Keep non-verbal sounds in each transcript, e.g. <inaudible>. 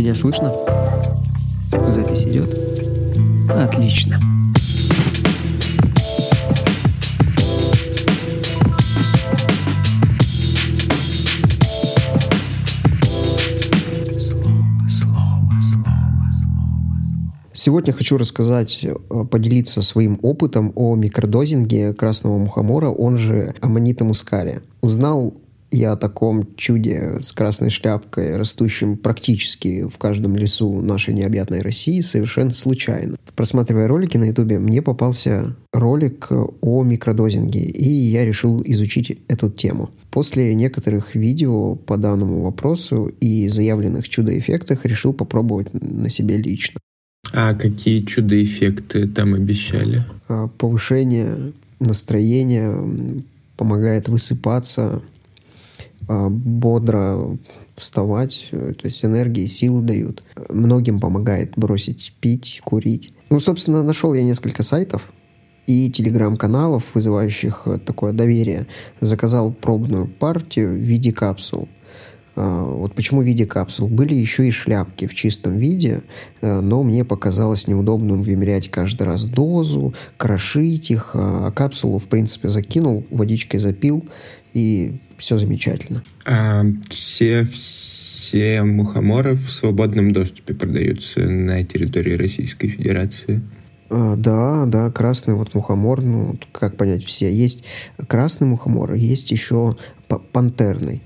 Меня слышно? Запись идет? Отлично. Сегодня хочу рассказать, э, поделиться своим опытом о микродозинге красного мухомора, он же аммонита мускария. Узнал я о таком чуде с красной шляпкой, растущем практически в каждом лесу нашей необъятной России, совершенно случайно. Просматривая ролики на ютубе, мне попался ролик о микродозинге, и я решил изучить эту тему. После некоторых видео по данному вопросу и заявленных чудо-эффектах решил попробовать на себе лично. А какие чудо-эффекты там обещали? А, повышение настроения, помогает высыпаться, бодро вставать, то есть энергии, силы дают. Многим помогает бросить пить, курить. Ну, собственно, нашел я несколько сайтов и телеграм-каналов, вызывающих такое доверие. Заказал пробную партию в виде капсул – а, вот почему в виде капсул. Были еще и шляпки в чистом виде, э, но мне показалось неудобным вымерять каждый раз дозу, крошить их, а, а капсулу, в принципе, закинул, водичкой запил, и все замечательно. А все, все мухоморы в свободном доступе продаются на территории Российской Федерации? А, да, да, красный вот мухомор, ну, как понять, все. Есть красный мухомор, есть еще пантерный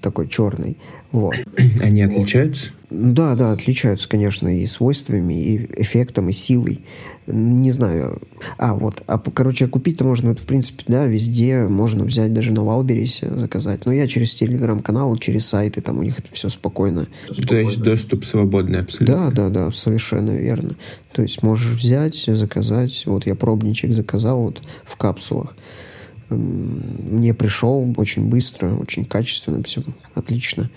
такой черный. Вот. <clears throat> Они отличаются? Да, да, отличаются, конечно, и свойствами, и эффектом, и силой. Не знаю. А, вот. А, короче, купить-то можно, в принципе, да, везде. Можно взять даже на Валберисе, заказать. Но я через телеграм-канал, через сайты, там у них это все спокойно. То есть доступ свободный абсолютно? Да, да, да, совершенно верно. То есть можешь взять, заказать. Вот я пробничек заказал вот в капсулах мне пришел очень быстро, очень качественно, все отлично.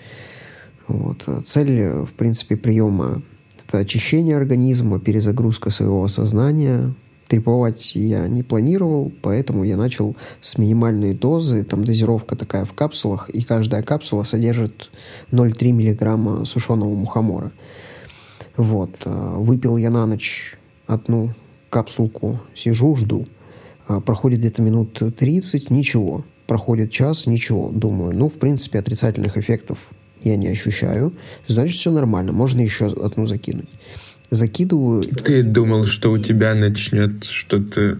Вот. Цель, в принципе, приема – это очищение организма, перезагрузка своего сознания. Триповать я не планировал, поэтому я начал с минимальной дозы. Там дозировка такая в капсулах, и каждая капсула содержит 0,3 миллиграмма сушеного мухомора. Вот. Выпил я на ночь одну капсулку, сижу, жду – проходит где-то минут 30, ничего. Проходит час, ничего. Думаю, ну, в принципе, отрицательных эффектов я не ощущаю. Значит, все нормально. Можно еще одну закинуть. Закидываю... Ты думал, что у тебя начнет что-то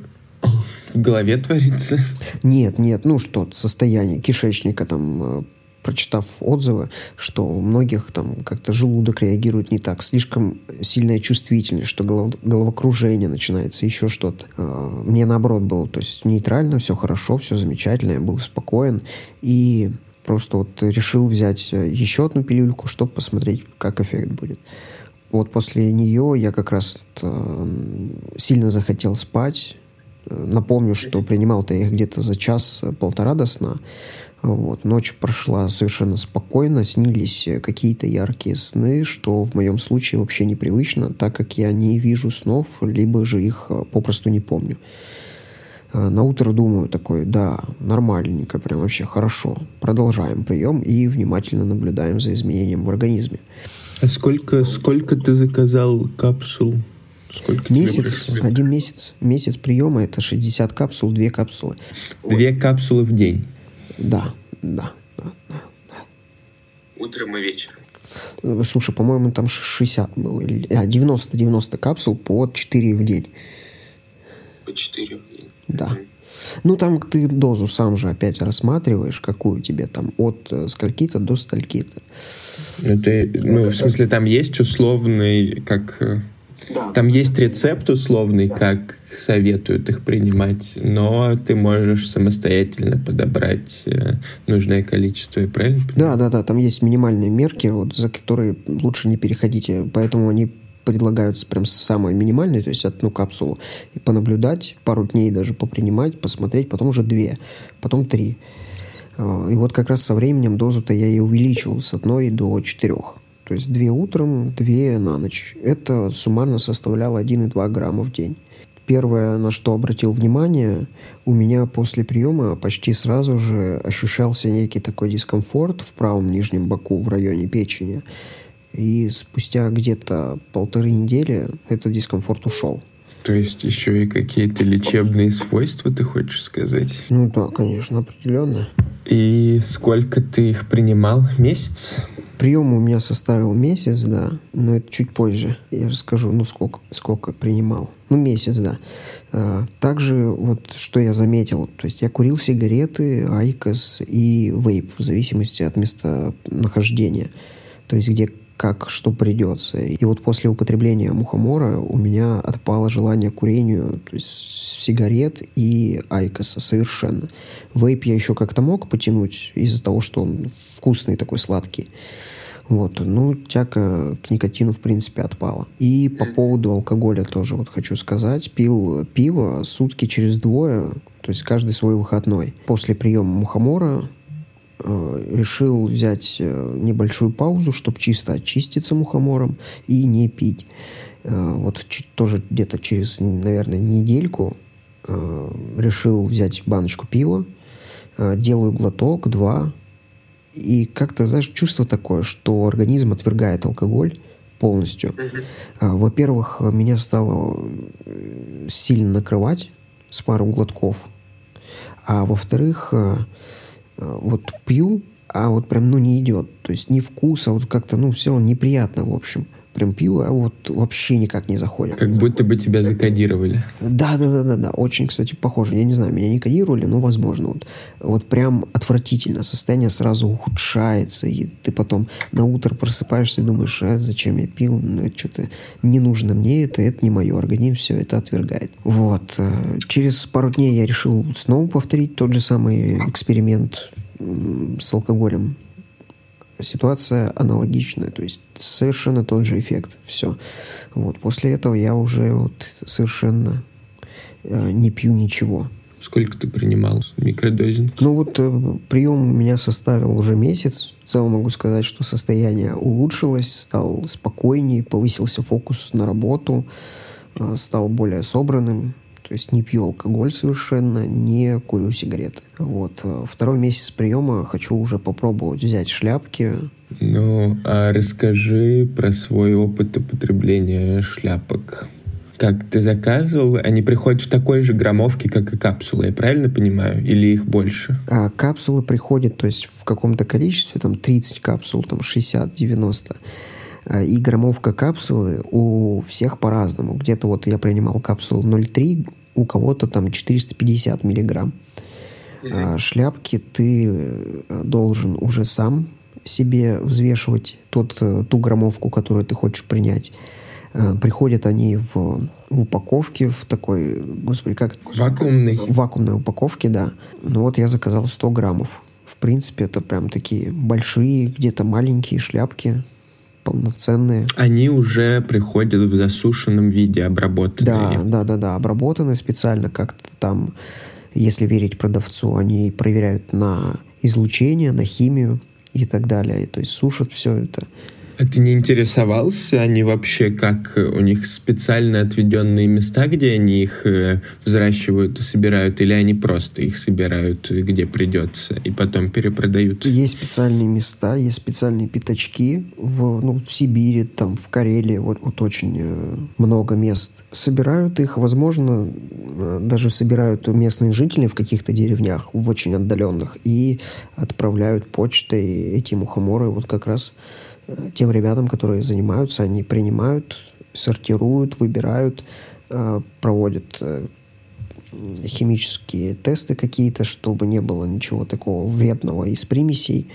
в голове твориться? Нет, нет, ну что, состояние кишечника там э, прочитав отзывы, что у многих там как-то желудок реагирует не так, слишком сильная чувствительность, что голов, головокружение начинается, еще что-то. А, мне наоборот было, то есть нейтрально, все хорошо, все замечательно, я был спокоен и просто вот решил взять еще одну пилюльку, чтобы посмотреть, как эффект будет. Вот после нее я как раз э, сильно захотел спать. Напомню, что принимал-то я их где-то за час-полтора до сна. Вот. Ночь прошла совершенно спокойно, снились какие-то яркие сны, что в моем случае вообще непривычно, так как я не вижу снов, либо же их э, попросту не помню. Э, на утро думаю такой, да, нормальненько, прям вообще хорошо. Продолжаем прием и внимательно наблюдаем за изменением в организме. А сколько, сколько ты заказал капсул? Сколько месяц, один месяц. Месяц приема это 60 капсул, две капсулы. Две капсулы в день? Да, да, да, да. да. Утром и вечером. Э, слушай, по-моему, там 60 было. А, 90-90 капсул по 4 в день. По 4 в день? Да. Mm-hmm. Ну, там ты дозу сам же опять рассматриваешь, какую тебе там от э, скольки-то до стольки-то. Ну, ты, ну, в смысле, там есть условный, как э, да. Там есть рецепт условный, да. как советуют их принимать, но ты можешь самостоятельно подобрать э, нужное количество, и правильно? Да, да, да, там есть минимальные мерки, вот, за которые лучше не переходите, поэтому они предлагаются прям самые минимальные, то есть одну капсулу, и понаблюдать, пару дней даже попринимать, посмотреть, потом уже две, потом три. А, и вот как раз со временем дозу-то я и увеличил с одной до четырех. То есть две утром, две на ночь. Это суммарно составляло 1,2 грамма в день. Первое, на что обратил внимание, у меня после приема почти сразу же ощущался некий такой дискомфорт в правом нижнем боку в районе печени. И спустя где-то полторы недели этот дискомфорт ушел. То есть еще и какие-то лечебные свойства, ты хочешь сказать? Ну да, конечно, определенно. И сколько ты их принимал? Месяц? Прием у меня составил месяц, да, но это чуть позже. Я расскажу, ну, сколько, сколько принимал. Ну, месяц, да. А, также вот, что я заметил, то есть я курил сигареты, айкос и вейп, в зависимости от места нахождения. То есть где как что придется. И вот после употребления мухомора у меня отпало желание к курению то есть сигарет и айкоса совершенно. Вейп я еще как-то мог потянуть из-за того, что он вкусный такой сладкий. Вот, ну, тяга к никотину, в принципе, отпала. И по поводу алкоголя тоже вот хочу сказать. Пил пиво сутки через двое, то есть каждый свой выходной. После приема мухомора решил взять э, небольшую паузу, чтобы чисто очиститься мухомором и не пить. Э, вот тоже где-то через, наверное, недельку решил взять баночку пива, делаю глоток, два, и как-то, знаешь, чувство такое, что организм отвергает алкоголь полностью. Mm-hmm. Во-первых, меня стало сильно накрывать с пару глотков, а во-вторых, Э, вот пью, а вот прям, ну, не идет. То есть ни вкус, а вот как-то, ну, все равно неприятно, в общем. Прям пью, а вот вообще никак не заходит. Как будто бы тебя закодировали. Да, да, да, да, да. Очень, кстати, похоже. Я не знаю, меня не кодировали, но возможно. Вот, вот прям отвратительно. Состояние сразу ухудшается, и ты потом на утро просыпаешься и думаешь, а зачем я пил? Ну, что-то не нужно мне это, это не мое. Организм все это отвергает. Вот. Э, через пару дней я решил снова повторить тот же самый эксперимент с алкоголем ситуация аналогичная, то есть совершенно тот же эффект, все. Вот после этого я уже вот совершенно э, не пью ничего. Сколько ты принимал микродозинг? Ну вот э, прием у меня составил уже месяц. В целом могу сказать, что состояние улучшилось, стал спокойнее, повысился фокус на работу, э, стал более собранным. То есть не пью алкоголь совершенно, не курю сигареты. Вот. Второй месяц приема хочу уже попробовать взять шляпки. Ну, а расскажи про свой опыт употребления шляпок. Как ты заказывал, они приходят в такой же граммовке, как и капсулы, я правильно понимаю? Или их больше? А капсулы приходят, то есть в каком-то количестве, там 30 капсул, там 60, 90. А, и граммовка капсулы у всех по-разному. Где-то вот я принимал капсулу 0,3, у кого-то там 450 миллиграмм. А шляпки ты э, должен уже сам себе взвешивать тот, э, ту граммовку, которую ты хочешь принять. Э, приходят они в, в упаковке, в такой, господи, как... Вакуумной. Вакуумной упаковке, да. Ну вот я заказал 100 граммов. В принципе, это прям такие большие, где-то маленькие шляпки полноценные. Они уже приходят в засушенном виде, обработанные. Да, да, да, да, обработанные специально как-то там, если верить продавцу, они проверяют на излучение, на химию и так далее. То есть сушат все это. А ты не интересовался, они вообще как э, у них специально отведенные места, где они их э, взращивают и собирают, или они просто их собирают, э, где придется, и потом перепродают? Есть специальные места, есть специальные пятачки в, ну, в Сибири, там, в Карелии, вот, вот очень много мест. Собирают их, возможно, даже собирают местные жители в каких-то деревнях, в очень отдаленных, и отправляют почтой эти мухоморы вот как раз тем ребятам, которые занимаются, они принимают, сортируют, выбирают, э, проводят э, химические тесты какие-то, чтобы не было ничего такого вредного из примесей,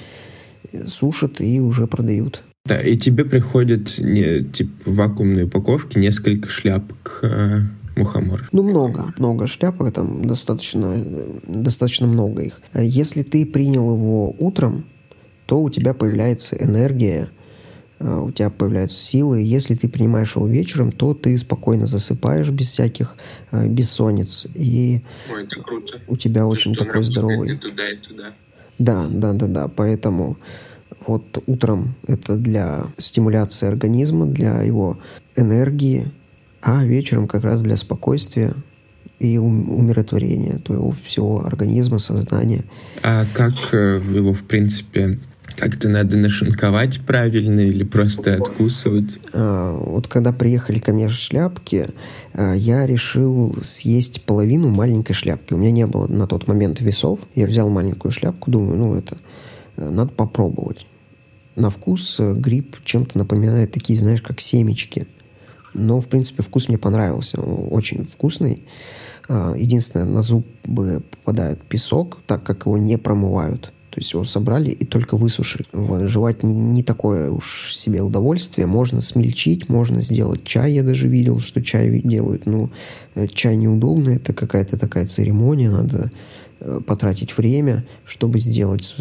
э, сушат и уже продают. Да, и тебе приходят не, типа, вакуумные упаковки, несколько шляпок э, мухомора. Ну, много, много шляпок, там достаточно, достаточно много их. Если ты принял его утром, то у тебя появляется энергия, у тебя появляются силы. Если ты принимаешь его вечером, то ты спокойно засыпаешь без всяких э, бессонниц. И Ой, это круто. у тебя очень что такой здоровый... И туда, и туда. Да, да, да, да. Поэтому вот утром это для стимуляции организма, для его энергии, а вечером как раз для спокойствия и умиротворения твоего всего организма, сознания. А как э, его, в принципе, Как-то надо нашинковать правильно или просто откусывать? А, вот когда приехали ко мне шляпки, а, я решил съесть половину маленькой шляпки. У меня не было на тот момент весов. Я взял маленькую шляпку, думаю, ну это э, надо попробовать. На вкус э, гриб чем-то напоминает такие, знаешь, как семечки. Но, в принципе, вкус мне понравился. Очень вкусный. А, единственное, на зубы попадает песок, так как его не промывают. То есть его собрали и только высушили. Жевать не, не такое уж себе удовольствие. Можно смельчить, можно сделать чай. Я даже видел, что чай делают. Но э, чай неудобно. Это какая-то такая церемония. Надо э, потратить время, чтобы сделать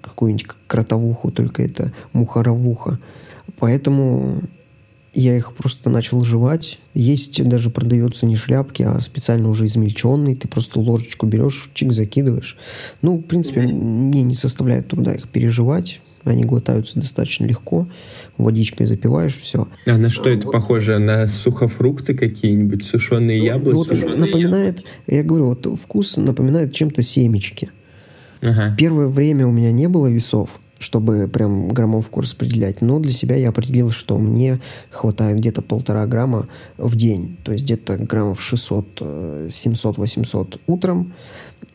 какую-нибудь кротовуху, только это мухаровуха. Поэтому я их просто начал жевать. Есть даже продается не шляпки, а специально уже измельченный. Ты просто ложечку берешь, чик закидываешь. Ну, в принципе, mm-hmm. мне не составляет труда их переживать. Они глотаются достаточно легко. Водичкой запиваешь, все. А на что это похоже? На сухофрукты какие-нибудь? Сушеные ну, яблоки? Вот сушеные напоминает, я говорю, вот вкус напоминает чем-то семечки. Ага. Первое время у меня не было весов чтобы прям граммовку распределять. Но для себя я определил, что мне хватает где-то полтора грамма в день. То есть где-то граммов 600, 700, 800 утром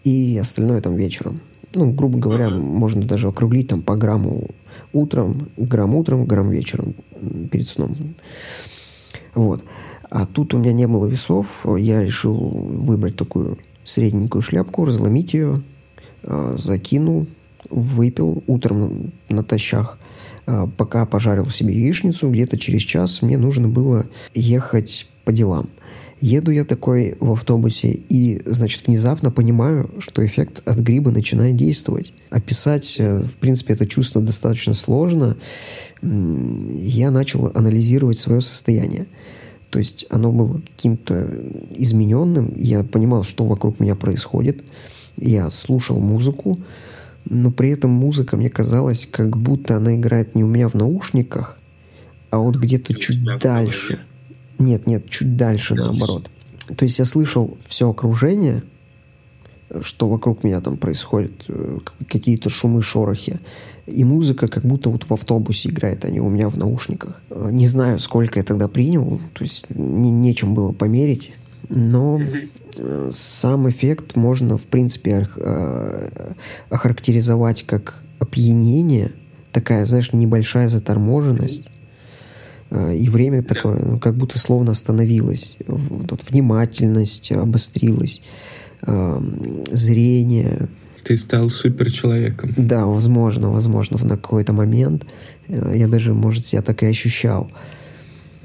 и остальное там вечером. Ну, грубо говоря, можно даже округлить там по грамму утром, грамм утром, грамм вечером перед сном. Вот. А тут у меня не было весов. Я решил выбрать такую средненькую шляпку, разломить ее, а, закинул выпил утром натощак, а, пока пожарил себе яичницу, где-то через час мне нужно было ехать по делам. Еду я такой в автобусе и, значит, внезапно понимаю, что эффект от гриба начинает действовать. Описать, э, в принципе, это чувство достаточно сложно. Я начал анализировать свое состояние. То есть оно было каким-то измененным. Я понимал, что вокруг меня происходит. Я слушал музыку, но при этом музыка мне казалась, как будто она играет не у меня в наушниках, а вот где-то чуть дальше. Нет, нет, чуть дальше наоборот. То есть я слышал все окружение, что вокруг меня там происходит, э, какие-то шумы, шорохи. И музыка как будто вот в автобусе играет, а не у меня в наушниках. Э, не знаю, сколько я тогда принял, то есть не, нечем было померить, но Э, сам эффект можно, в принципе, э, охарактеризовать как опьянение, такая, знаешь, небольшая заторможенность, э, и время такое, ну, как будто словно остановилось. Вот, внимательность обострилась, зрение. Ты стал суперчеловеком. Да, возможно, возможно, на какой-то момент. Я даже, может, себя так и ощущал.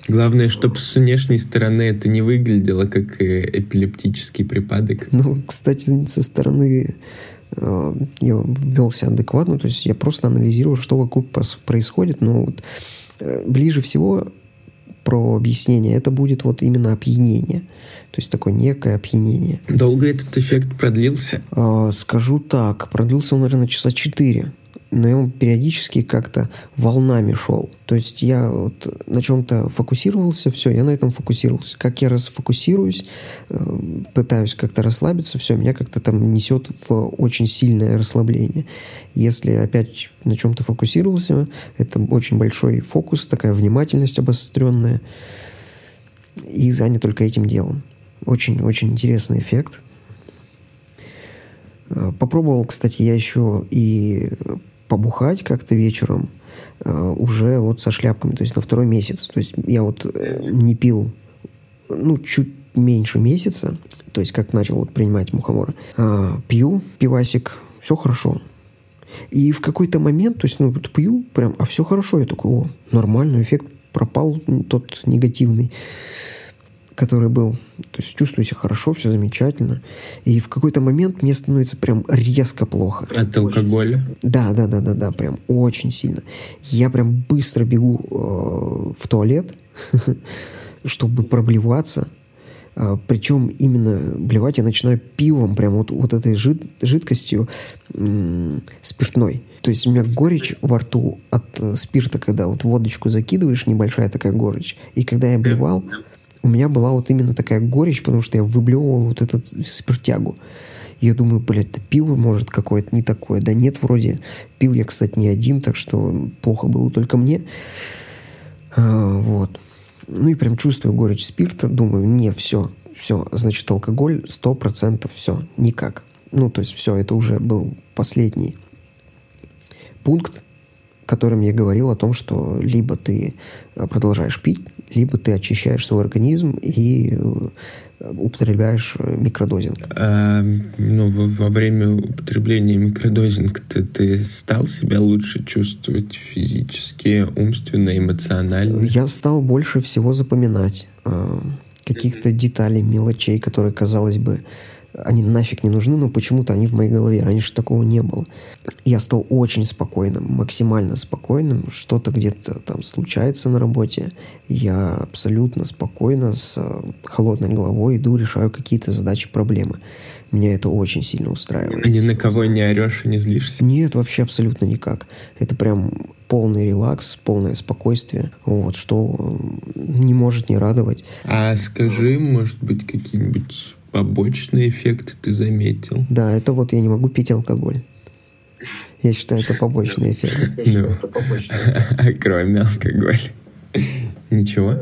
Главное, чтобы с внешней стороны это не выглядело как э, эпилептический припадок. Ну, кстати, со стороны э, я вел себя адекватно, то есть я просто анализировал, что вокруг происходит, но вот э, ближе всего про объяснение, это будет вот именно опьянение. То есть такое некое опьянение. Долго этот эффект продлился? Э, скажу так, продлился он, наверное, часа четыре но он периодически как-то волнами шел. То есть я вот на чем-то фокусировался, все, я на этом фокусировался. Как я расфокусируюсь, э, пытаюсь как-то расслабиться, все, меня как-то там несет в очень сильное расслабление. Если опять на чем-то фокусировался, это очень большой фокус, такая внимательность обостренная, и занят только этим делом. Очень-очень интересный эффект. Э, попробовал, кстати, я еще и побухать как-то вечером э, уже вот со шляпками, то есть на второй месяц. То есть я вот э, не пил, ну, чуть меньше месяца, то есть как начал вот принимать мухомора. А, пью пивасик, все хорошо. И в какой-то момент, то есть, ну, вот пью прям, а все хорошо. Я такой, о, нормальный эффект пропал тот негативный который был. То есть чувствую себя хорошо, все замечательно. И в какой-то момент мне становится прям резко плохо. От алкоголя? Да, да, да, да, да, прям очень сильно. Я прям быстро бегу э, в туалет, <laughs> чтобы проблеваться. А, причем именно блевать я начинаю пивом, прям вот, вот этой жид, жидкостью м- спиртной. То есть у меня горечь во рту от э, спирта, когда вот водочку закидываешь, небольшая такая горечь. И когда я блевал, у меня была вот именно такая горечь, потому что я выблевывал вот этот спиртягу. Я думаю, блядь, это пиво может какое-то не такое. Да нет, вроде. Пил я, кстати, не один, так что плохо было только мне. А, вот. Ну и прям чувствую горечь спирта, думаю, не, все, все, значит, алкоголь сто процентов все, никак. Ну, то есть все, это уже был последний пункт, которым я говорил о том, что либо ты продолжаешь пить, либо ты очищаешь свой организм и э, употребляешь микродозинг. А, ну, во, во время употребления микродозинга ты, ты стал себя лучше чувствовать физически, умственно, эмоционально? Я стал больше всего запоминать э, каких-то деталей, мелочей, которые, казалось бы, они нафиг не нужны, но почему-то они в моей голове. Раньше такого не было. Я стал очень спокойным, максимально спокойным. Что-то где-то там случается на работе. Я абсолютно спокойно, с холодной головой иду, решаю какие-то задачи, проблемы. Меня это очень сильно устраивает. Ни на кого не орешь и не злишься? Нет, вообще абсолютно никак. Это прям полный релакс, полное спокойствие, вот, что не может не радовать. А скажи, может быть, какие-нибудь побочные эффекты ты заметил? Да, это вот я не могу пить алкоголь. Я считаю, это побочный эффект. Ну, <laughs> кроме алкоголя. Ничего?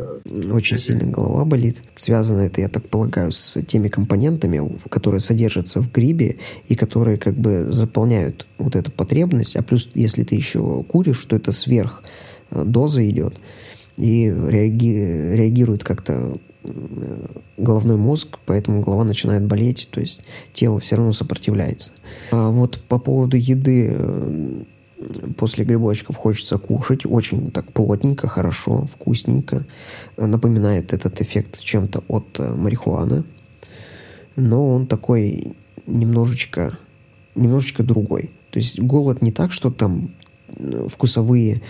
Очень сильно голова болит. Связано это, я так полагаю, с теми компонентами, которые содержатся в грибе и которые как бы заполняют вот эту потребность. А плюс, если ты еще куришь, то это сверх э, доза идет и реаги- реагирует как-то головной мозг, поэтому голова начинает болеть, то есть тело все равно сопротивляется. А вот по поводу еды э, после грибочков хочется кушать очень так плотненько, хорошо, вкусненько. Напоминает этот эффект чем-то от э, марихуаны, но он такой немножечко, немножечко другой. То есть голод не так, что там э, вкусовые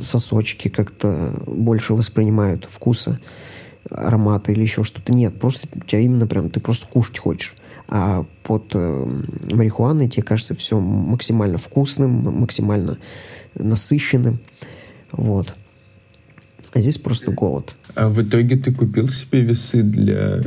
сосочки как-то больше воспринимают вкуса, аромата или еще что-то. Нет, просто у тебя именно прям, ты просто кушать хочешь. А под э, марихуаной тебе кажется все максимально вкусным, максимально насыщенным. Вот. А здесь просто голод. А в итоге ты купил себе весы для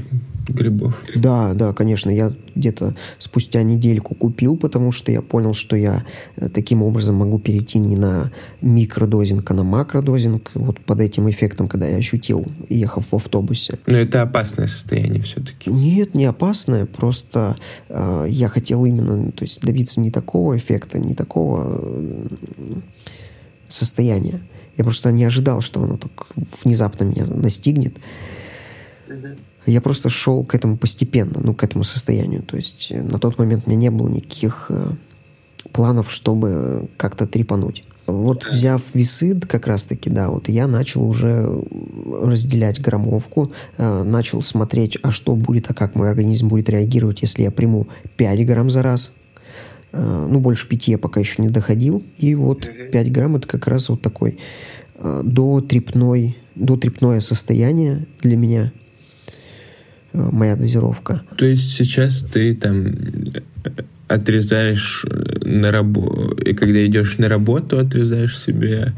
грибов. Да, да, конечно. Я где-то спустя недельку купил, потому что я понял, что я э, таким образом могу перейти не на микродозинг, а на макродозинг. Вот под этим эффектом, когда я ощутил, ехав в автобусе. Но это опасное состояние все-таки. Нет, не опасное. Просто э, я хотел именно то есть добиться не такого эффекта, не такого э, состояния. Я просто не ожидал, что оно так внезапно меня настигнет. Я просто шел к этому постепенно, ну, к этому состоянию. То есть э, на тот момент у меня не было никаких э, планов, чтобы как-то трепануть. Вот взяв весы, как раз-таки, да, вот я начал уже разделять граммовку, э, начал смотреть, а что будет, а как мой организм будет реагировать, если я приму 5 грамм за раз. Э, ну, больше 5 я пока еще не доходил. И вот 5 грамм это как раз вот такой э, до трепной, до трепное состояние для меня – Э, моя дозировка. То есть сейчас ты там э, отрезаешь э, на работу, и когда идешь на работу, отрезаешь себе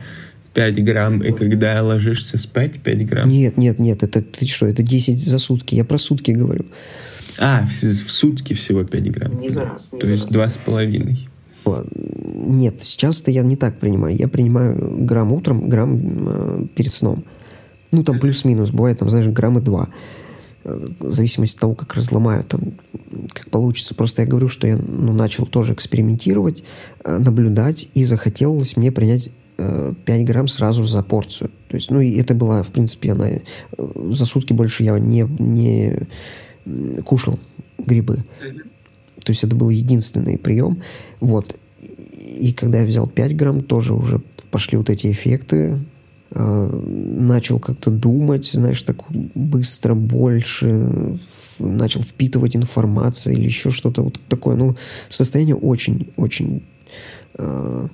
5 грамм, и когда ложишься спать, 5 грамм? Нет, нет, нет, это ты что, это 10 за сутки, я про сутки говорю. А, в, в сутки всего 5 грамм. Не за раз. Не То за есть два с половиной. Нет, сейчас-то я не так принимаю. Я принимаю грамм утром, грамм э, перед сном. Ну, там плюс-минус, бывает, там, знаешь, граммы два. Э, в зависимости от того, как разломаю, там, как получится. Просто я говорю, что я ну, начал тоже экспериментировать, э, наблюдать, и захотелось мне принять 5 э, грамм сразу за порцию. То есть, ну, и это была, в принципе, она... За сутки больше я не, не кушал грибы. То есть это был единственный прием. Вот. И когда я взял 5 грамм, тоже уже пошли вот эти эффекты начал как-то думать, знаешь, так быстро, больше, начал впитывать информацию или еще что-то вот такое. Ну, состояние очень-очень э,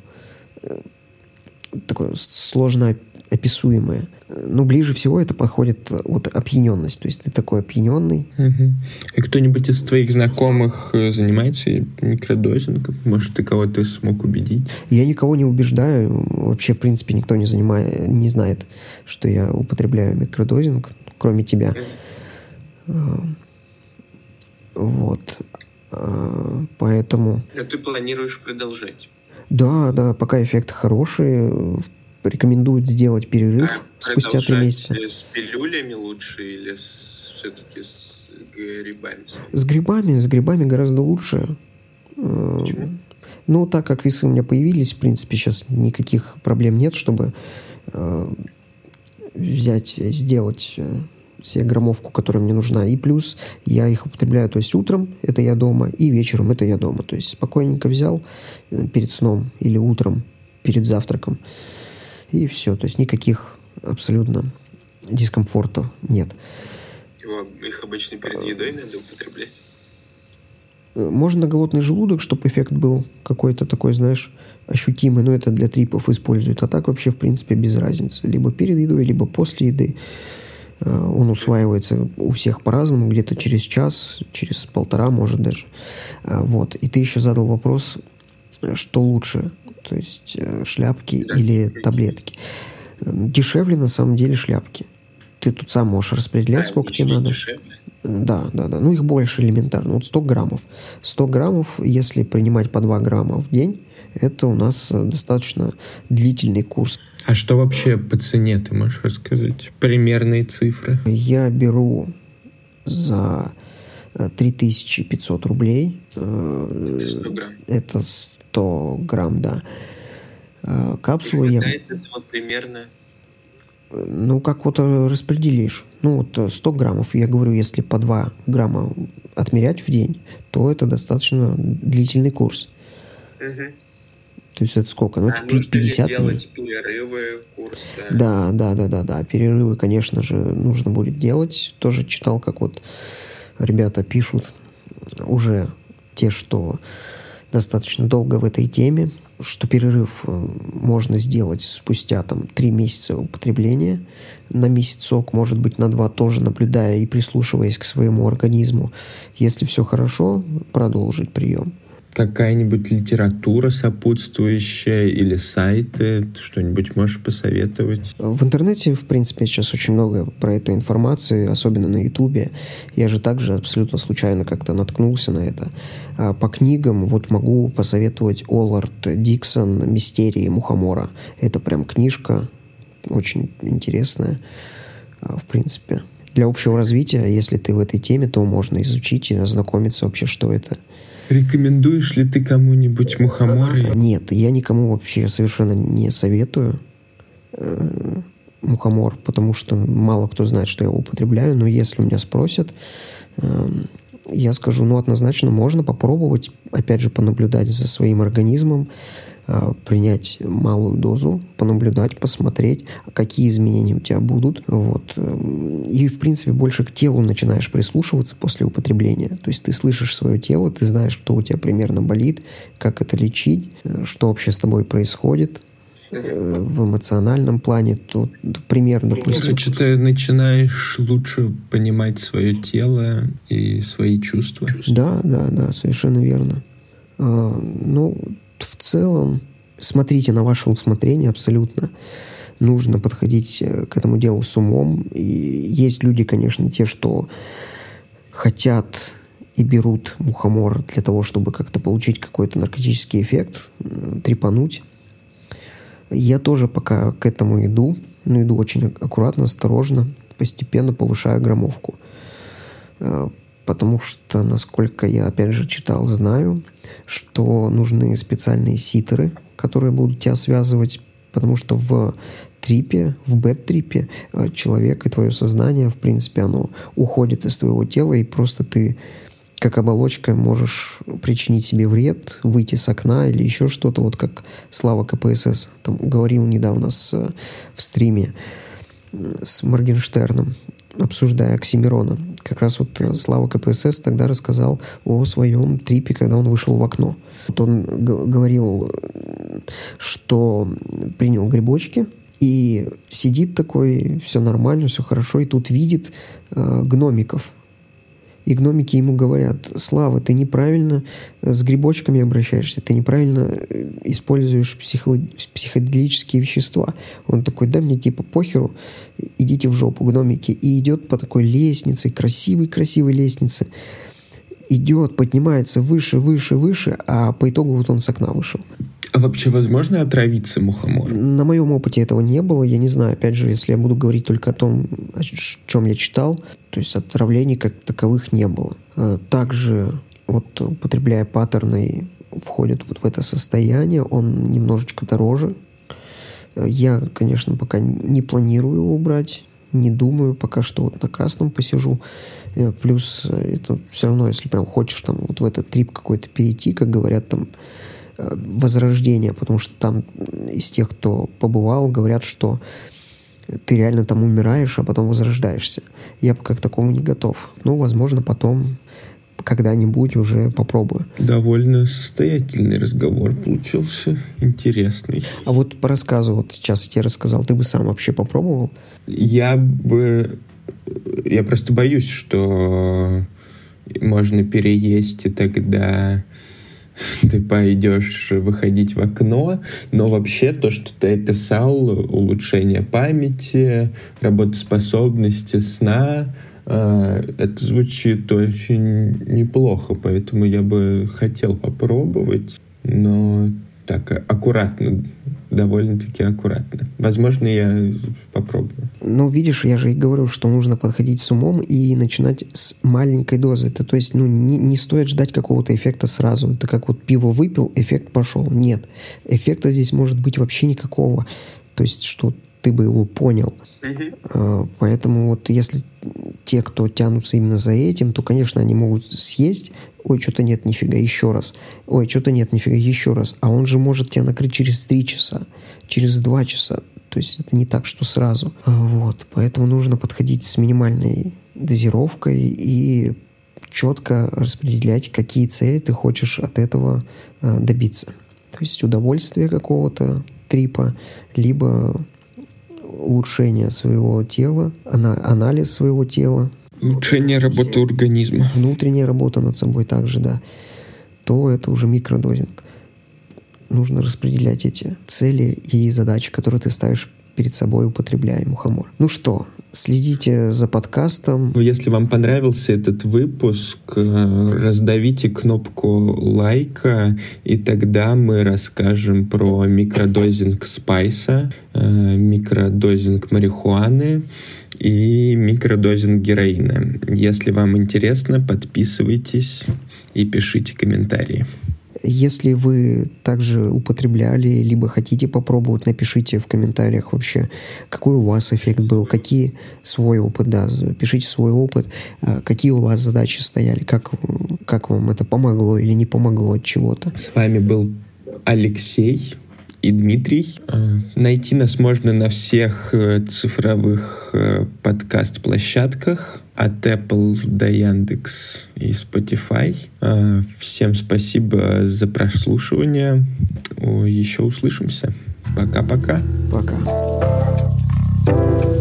такое сложно описуемое. Но ближе всего это подходит вот опьяненность. То есть ты такой опьяненный. Угу. И кто-нибудь из твоих знакомых э, занимается микродозингом? Может, ты кого-то смог убедить? Я никого не убеждаю. Вообще, в принципе, никто не, занимает, не знает, что я употребляю микродозинг, кроме тебя. А, вот. Поэтому... А ты планируешь продолжать? Да, да, пока эффекты хорошие. Рекомендуют сделать перерыв а спустя три месяца. С пилюлями лучше или все-таки с грибами? С грибами, с грибами гораздо лучше. Почему? Ну, так как весы у меня появились, в принципе, сейчас никаких проблем нет, чтобы э, взять, сделать э, себе граммовку, которая мне нужна. И плюс я их употребляю, то есть утром это я дома, и вечером это я дома. То есть спокойненько взял э, перед сном или утром перед завтраком. И все. То есть никаких абсолютно дискомфортов нет. Их обычно перед едой надо употреблять? Можно на голодный желудок, чтобы эффект был какой-то такой, знаешь, ощутимый, но это для трипов используют. А так вообще, в принципе, без разницы. Либо перед едой, либо после еды. Э, он усваивается у всех по-разному, где-то через час, через полтора, может даже. Э, вот. И ты еще задал вопрос, что лучше, то есть э, шляпки или таблетки. Дешевле на самом деле шляпки. Ты тут сам можешь распределять, а, сколько тебе надо. Дешевле. Да, да, да. Ну, их больше элементарно. Вот 100 граммов. 100 граммов, если принимать по 2 грамма в день, это у нас э, достаточно длительный курс. А что вообще по цене ты можешь рассказать? Примерные цифры. Я беру за 3500 э, рублей. Э, это 100 грамм? Это 100 грамм, да. Капсулы я... Это вот примерно ну, как вот э, распределишь. Ну, вот 100 э, граммов, я говорю, если по 2 грамма отмерять в день, то это достаточно длительный курс. Угу. То есть это сколько? Ну, а это 50 дней. перерывы, курсы. Да, да, да, да, да. Перерывы, конечно же, нужно будет делать. Тоже читал, как вот ребята пишут уже те, что достаточно долго в этой теме, что перерыв э, можно сделать спустя там три месяца употребления, на месяцок, может быть, на два тоже наблюдая и прислушиваясь к своему организму. Если все хорошо, продолжить прием какая-нибудь литература сопутствующая или сайты, что-нибудь можешь посоветовать? В интернете, в принципе, сейчас очень много про эту информации, особенно на Ютубе. Я же также абсолютно случайно как-то наткнулся на это. А по книгам вот могу посоветовать Оллард Диксон «Мистерии Мухомора». Это прям книжка, очень интересная, а, в принципе. Для общего развития, если ты в этой теме, то можно изучить и ознакомиться вообще, что это. Рекомендуешь ли ты кому-нибудь мухоморы? Нет, я никому вообще совершенно не советую э, мухомор, потому что мало кто знает, что я его употребляю, но если меня спросят, э, я скажу, ну, однозначно можно попробовать, опять же, понаблюдать за своим организмом, принять малую дозу, понаблюдать, посмотреть, какие изменения у тебя будут. Вот. Эм, и, в принципе, больше к телу начинаешь прислушиваться после употребления. То есть ты слышишь свое тело, ты знаешь, что у тебя примерно болит, как это лечить, э, что вообще с тобой происходит э, в эмоциональном плане, то, примерно, допустим... Короче, ты начинаешь лучше понимать свое тело и свои чувства. Да, да, да, совершенно верно. Ну, в целом, смотрите на ваше усмотрение абсолютно. Нужно подходить э, к этому делу с умом. И есть люди, конечно, те, что хотят и берут мухомор для того, чтобы как-то получить какой-то наркотический эффект, трепануть. Я тоже пока к этому иду, но иду очень аккуратно, осторожно, постепенно повышая граммовку. Э, потому что, насколько я, опять же, читал, знаю, что нужны специальные ситеры, которые будут тебя связывать, потому что в трипе, в бэт-трипе э, человек и твое сознание, в принципе, оно уходит из твоего тела, и просто ты как оболочка можешь причинить себе вред, выйти с окна или еще что-то, вот как Слава КПСС там говорил недавно с, в стриме с Моргенштерном обсуждая Оксимирона. Как раз вот э, Слава КПСС тогда рассказал о своем трипе, когда он вышел в окно. Вот он говорил, что принял грибочки, и сидит такой, все нормально, все хорошо, и тут видит э, гномиков и гномики ему говорят, Слава, ты неправильно э, с грибочками обращаешься, ты неправильно э, используешь психо- психоделические вещества. Он такой, да мне типа похеру, идите в жопу, гномики. И идет по такой лестнице, красивой-красивой лестнице. идет, поднимается выше, выше, выше, а по итогу вот он с окна вышел. А вообще возможно отравиться мухомором? На моем опыте этого не было. Я не знаю, опять же, если я буду говорить только о том, о чем я читал, то есть отравлений как таковых не было. А также вот употребляя паттерны входит вот в это состояние, он немножечко дороже. Я, конечно, пока не планирую его брать, не думаю, пока что вот на красном посижу. Э, плюс э, это все равно, если прям хочешь там вот в этот трип какой-то перейти, как говорят там, э, возрождение, потому что там из тех, кто побывал, говорят, что ты реально там умираешь, а потом возрождаешься. Я пока к такому не готов. Ну, возможно, потом когда-нибудь уже попробую. Довольно состоятельный разговор получился, интересный. А вот по рассказу, вот сейчас я тебе рассказал, ты бы сам вообще попробовал? Я бы... Я просто боюсь, что можно переесть, и тогда <laughs> ты пойдешь выходить в окно, но вообще то, что ты описал, улучшение памяти, работоспособности сна, а, это звучит очень неплохо, поэтому я бы хотел попробовать, но так аккуратно, довольно-таки аккуратно. Возможно, я попробую. Ну, видишь, я же и говорю, что нужно подходить с умом и начинать с маленькой дозы. Это, то есть, ну, не, не стоит ждать какого-то эффекта сразу. Это как вот пиво выпил, эффект пошел. Нет. Эффекта здесь может быть вообще никакого. То есть, что ты бы его понял. Uh-huh. Поэтому вот если те, кто тянутся именно за этим, то, конечно, они могут съесть, ой, что-то нет, нифига, еще раз, ой, что-то нет, нифига, еще раз. А он же может тебя накрыть через три часа, через два часа. То есть это не так, что сразу. Вот, поэтому нужно подходить с минимальной дозировкой и четко распределять, какие цели ты хочешь от этого э, добиться. То есть удовольствие какого-то трипа, либо улучшение своего тела, анализ своего тела. Улучшение работы организма. Внутренняя работа над собой также, да. То это уже микродозинг. Нужно распределять эти цели и задачи, которые ты ставишь перед собой, употребляя мухомор. Ну что, следите за подкастом. Ну, если вам понравился этот выпуск, э, раздавите кнопку лайка, и тогда мы расскажем про микродозинг спайса, э, микродозинг марихуаны и микродозинг героина. Если вам интересно, подписывайтесь и пишите комментарии. Если вы также употребляли, либо хотите попробовать, напишите в комментариях вообще, какой у вас эффект был, какие свой опыт, да, пишите свой опыт, а, какие у вас задачи стояли, как, как вам это помогло или не помогло от чего-то. С вами был Алексей и Дмитрий. А, найти нас можно на всех э, цифровых э, подкаст-площадках от Apple до Яндекс и Spotify. А, всем спасибо за прослушивание. Еще услышимся. Пока-пока. Пока. -пока. Пока.